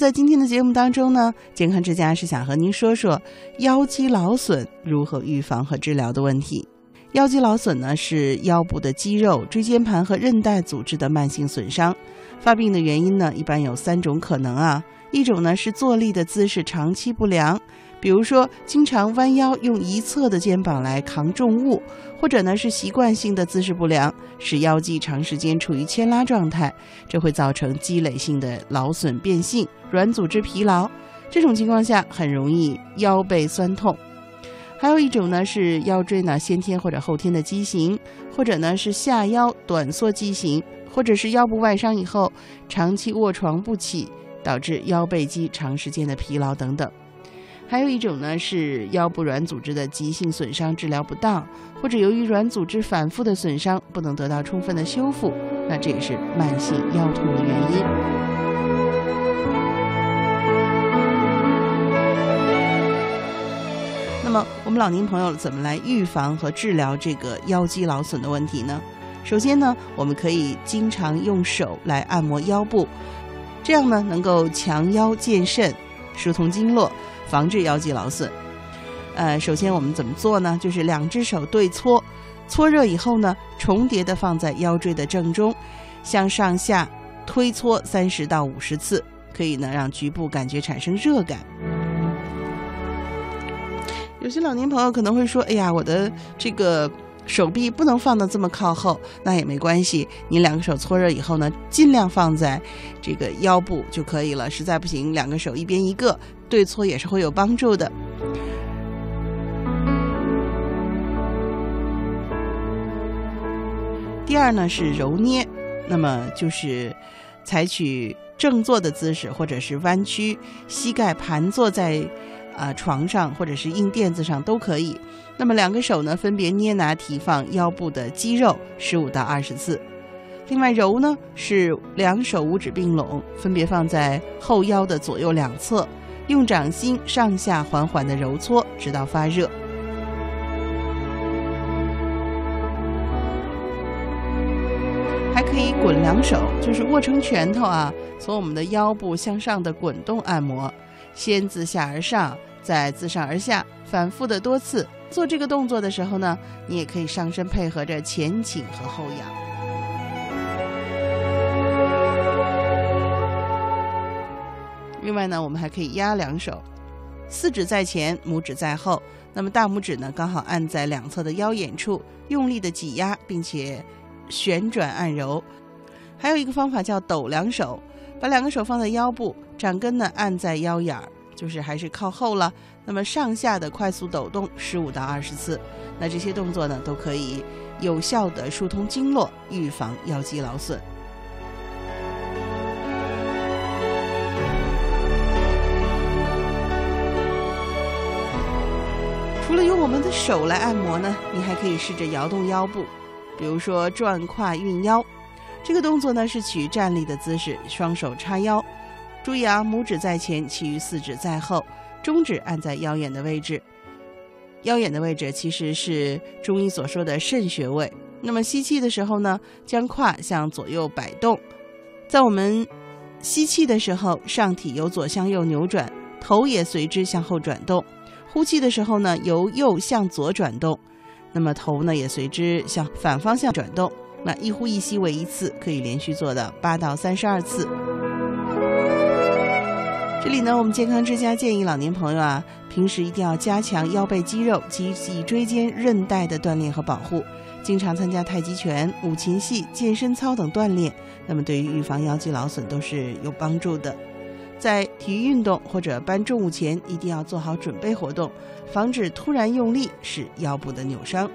在今天的节目当中呢，健康之家是想和您说说腰肌劳损如何预防和治疗的问题。腰肌劳损呢是腰部的肌肉、椎间盘和韧带组织的慢性损伤，发病的原因呢一般有三种可能啊，一种呢是坐立的姿势长期不良。比如说，经常弯腰用一侧的肩膀来扛重物，或者呢是习惯性的姿势不良，使腰肌长时间处于牵拉状态，这会造成积累性的劳损变性、软组织疲劳。这种情况下很容易腰背酸痛。还有一种呢是腰椎呢先天或者后天的畸形，或者呢是下腰短缩畸形，或者是腰部外伤以后长期卧床不起，导致腰背肌长时间的疲劳等等。还有一种呢是腰部软组织的急性损伤治疗不当，或者由于软组织反复的损伤不能得到充分的修复，那这也是慢性腰痛的原因。那么我们老年朋友怎么来预防和治疗这个腰肌劳损的问题呢？首先呢，我们可以经常用手来按摩腰部，这样呢能够强腰健肾，疏通经络。防治腰肌劳损，呃，首先我们怎么做呢？就是两只手对搓，搓热以后呢，重叠的放在腰椎的正中，向上下推搓三十到五十次，可以呢让局部感觉产生热感。有些老年朋友可能会说：“哎呀，我的这个。”手臂不能放的这么靠后，那也没关系。你两个手搓热以后呢，尽量放在这个腰部就可以了。实在不行，两个手一边一个对搓也是会有帮助的。第二呢是揉捏，那么就是采取正坐的姿势，或者是弯曲膝盖盘坐在。啊，床上或者是硬垫子上都可以。那么两个手呢，分别捏拿提放腰部的肌肉十五到二十次。另外揉呢，是两手五指并拢，分别放在后腰的左右两侧，用掌心上下缓缓的揉搓，直到发热。还可以滚两手，就是握成拳头啊，从我们的腰部向上的滚动按摩，先自下而上。再自上而下，反复的多次做这个动作的时候呢，你也可以上身配合着前倾和后仰。另外呢，我们还可以压两手，四指在前，拇指在后，那么大拇指呢刚好按在两侧的腰眼处，用力的挤压，并且旋转按揉。还有一个方法叫抖两手，把两个手放在腰部，掌根呢按在腰眼儿。就是还是靠后了，那么上下的快速抖动十五到二十次，那这些动作呢都可以有效的疏通经络，预防腰肌劳损。除了用我们的手来按摩呢，你还可以试着摇动腰部，比如说转胯运腰，这个动作呢是取站立的姿势，双手叉腰。注意啊，拇指在前，其余四指在后，中指按在腰眼的位置。腰眼的位置其实是中医所说的肾穴位。那么吸气的时候呢，将胯向左右摆动，在我们吸气的时候，上体由左向右扭转，头也随之向后转动；呼气的时候呢，由右向左转动，那么头呢也随之向反方向转动。那一呼一吸为一次，可以连续做到八到三十二次。这里呢，我们健康之家建议老年朋友啊，平时一定要加强腰背肌肉及脊椎间韧带的锻炼和保护，经常参加太极拳、五禽戏、健身操等锻炼，那么对于预防腰肌劳损都是有帮助的。在体育运动或者搬重物前，一定要做好准备活动，防止突然用力使腰部的扭伤。